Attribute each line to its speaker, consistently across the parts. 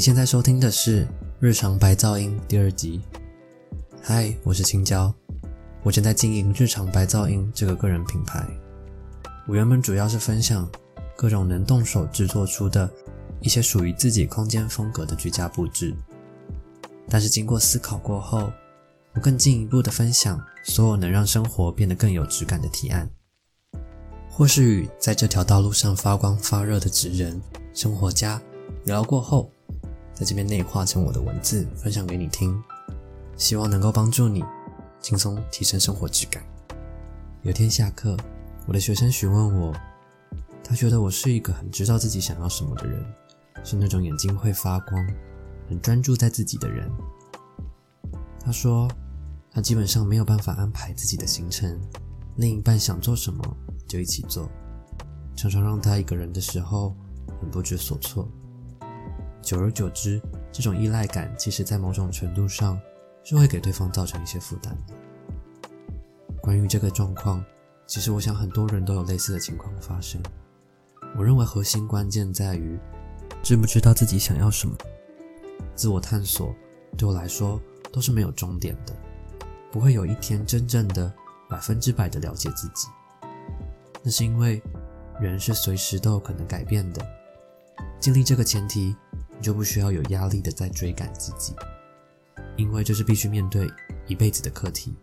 Speaker 1: 你现在收听的是《日常白噪音》第二集。嗨，我是青椒，我正在经营“日常白噪音”这个个人品牌。我原本主要是分享各种能动手制作出的一些属于自己空间风格的居家布置，但是经过思考过后，我更进一步的分享所有能让生活变得更有质感的提案，或是与在这条道路上发光发热的职人、生活家聊过后。在这边内化成我的文字，分享给你听，希望能够帮助你轻松提升生活质感。有天下课，我的学生询问我，他觉得我是一个很知道自己想要什么的人，是那种眼睛会发光、很专注在自己的人。他说，他基本上没有办法安排自己的行程，另一半想做什么就一起做，常常让他一个人的时候很不知所措。久而久之，这种依赖感其实，在某种程度上是会给对方造成一些负担的。关于这个状况，其实我想很多人都有类似的情况发生。我认为核心关键在于知不知道自己想要什么。自我探索对我来说都是没有终点的，不会有一天真正的百分之百的了解自己。那是因为人是随时都有可能改变的。建立这个前提。就不需要有压力的在追赶自己，因为这是必须面对一辈子的课题。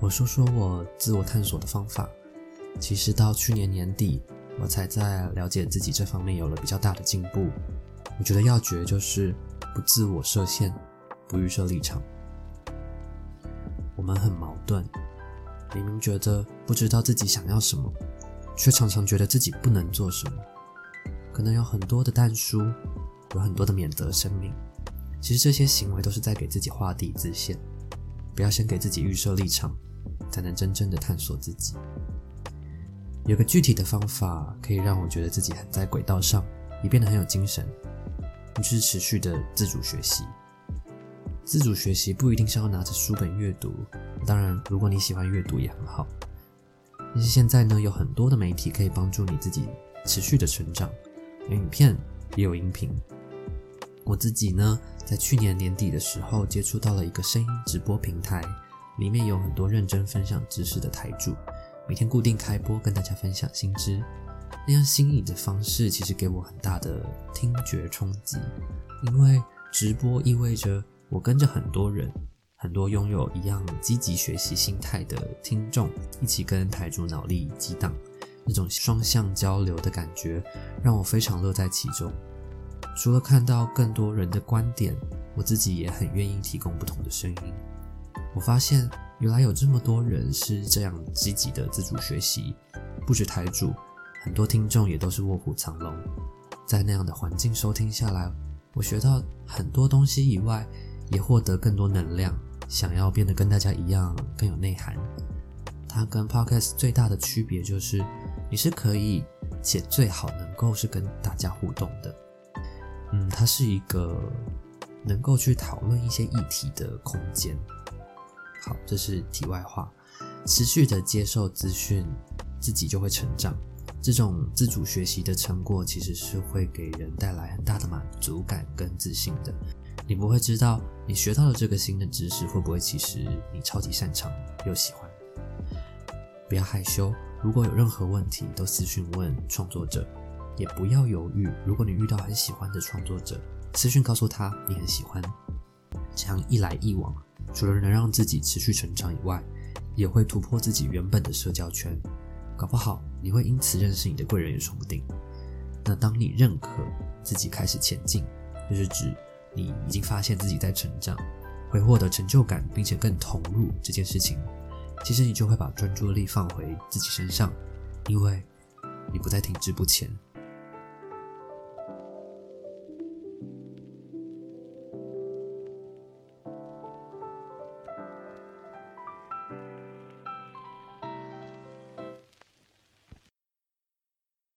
Speaker 1: 我说说我自我探索的方法，其实到去年年底，我才在了解自己这方面有了比较大的进步。我觉得要诀就是不自我设限，不预设立场。我们很矛盾，明明觉得不知道自己想要什么，却常常觉得自己不能做什么。可能有很多的淡书，有很多的免责声明。其实这些行为都是在给自己画地自限。不要先给自己预设立场，才能真正的探索自己。有个具体的方法可以让我觉得自己很在轨道上，也变得很有精神，就是持续的自主学习。自主学习不一定是要拿着书本阅读，当然如果你喜欢阅读也很好。但是现在呢，有很多的媒体可以帮助你自己持续的成长。有影片，也有音频。我自己呢，在去年年底的时候，接触到了一个声音直播平台，里面有很多认真分享知识的台主，每天固定开播，跟大家分享新知。那样新颖的方式，其实给我很大的听觉冲击，因为直播意味着我跟着很多人，很多拥有一样积极学习心态的听众，一起跟台主脑力激荡。那种双向交流的感觉让我非常乐在其中。除了看到更多人的观点，我自己也很愿意提供不同的声音。我发现原来有这么多人是这样积极的自主学习，不止台主，很多听众也都是卧虎藏龙。在那样的环境收听下来，我学到很多东西以外，也获得更多能量，想要变得跟大家一样更有内涵。它跟 Podcast 最大的区别就是。你是可以，且最好能够是跟大家互动的。嗯，它是一个能够去讨论一些议题的空间。好，这是题外话。持续的接受资讯，自己就会成长。这种自主学习的成果，其实是会给人带来很大的满足感跟自信的。你不会知道，你学到了这个新的知识，会不会其实你超级擅长又喜欢？不要害羞。如果有任何问题，都私讯问创作者，也不要犹豫。如果你遇到很喜欢的创作者，私讯告诉他你很喜欢，这样一来一往，除了能让自己持续成长以外，也会突破自己原本的社交圈。搞不好你会因此认识你的贵人也说不定。那当你认可自己开始前进，就是指你已经发现自己在成长，会获得成就感，并且更投入这件事情。其实你就会把专注力放回自己身上，因为你不再停滞不前，